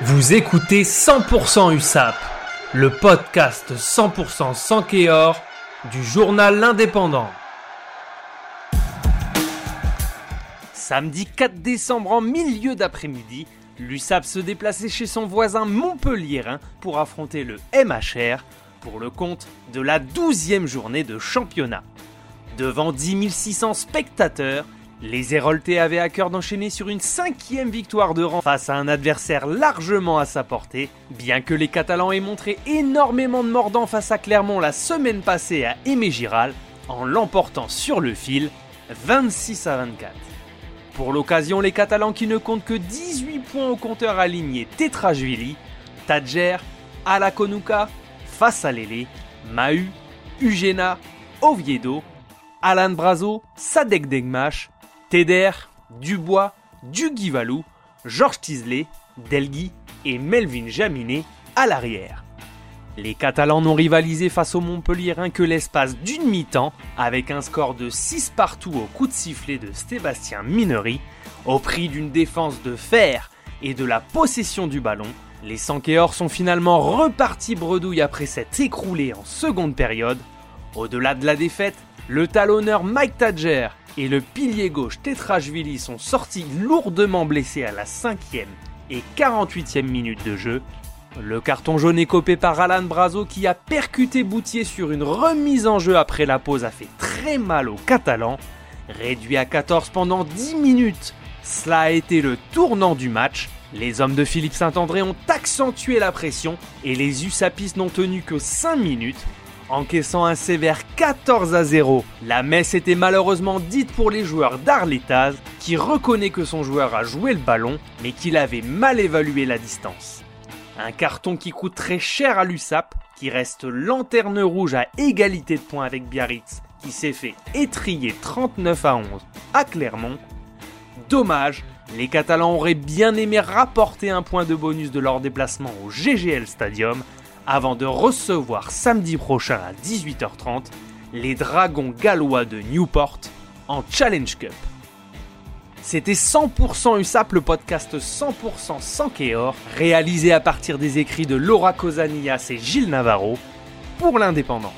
Vous écoutez 100% USAP, le podcast 100% sans Kéor du journal L'Indépendant. Samedi 4 décembre en milieu d'après-midi, l'USAP se déplaçait chez son voisin montpelliérain pour affronter le MHR pour le compte de la 12e journée de championnat. Devant 10 600 spectateurs, les Héroltais avaient à cœur d'enchaîner sur une cinquième victoire de rang face à un adversaire largement à sa portée, bien que les Catalans aient montré énormément de mordants face à Clermont la semaine passée à Aimé Giral, en l'emportant sur le fil 26 à 24. Pour l'occasion, les Catalans qui ne comptent que 18 points au compteur aligné Tetrajvili, Tadjer, Alakonuka, Fassalele, Mahu, Ugena, Oviedo, Alan Brazo, Sadek Degmash, Teder, Dubois, Duguivalou, Georges Tisley, Delgui et Melvin Jaminet à l'arrière. Les Catalans n'ont rivalisé face aux Montpellierins que l'espace d'une mi-temps, avec un score de 6 partout au coup de sifflet de Sébastien Minery, au prix d'une défense de fer et de la possession du ballon. Les Sankéors sont finalement repartis bredouille après s'être écroulés en seconde période. Au-delà de la défaite, le talonneur Mike Tadger et le pilier gauche Tetrashvili sont sortis lourdement blessés à la 5e et 48e minute de jeu. Le carton jaune est copé par Alan Brazo qui a percuté Boutier sur une remise en jeu après la pause a fait très mal aux Catalans. Réduit à 14 pendant 10 minutes, cela a été le tournant du match. Les hommes de Philippe Saint-André ont accentué la pression et les USAPistes n'ont tenu que 5 minutes encaissant un sévère 14 à 0. La messe était malheureusement dite pour les joueurs d'Arletaz, qui reconnaît que son joueur a joué le ballon, mais qu'il avait mal évalué la distance. Un carton qui coûte très cher à l'USAP, qui reste lanterne rouge à égalité de points avec Biarritz, qui s'est fait étrier 39 à 11 à Clermont. Dommage, les Catalans auraient bien aimé rapporter un point de bonus de leur déplacement au GGL Stadium, avant de recevoir samedi prochain à 18h30 les Dragons gallois de Newport en Challenge Cup. C'était 100% USAP, le podcast 100% sans Kéor, réalisé à partir des écrits de Laura Cosanias et Gilles Navarro pour l'Indépendant.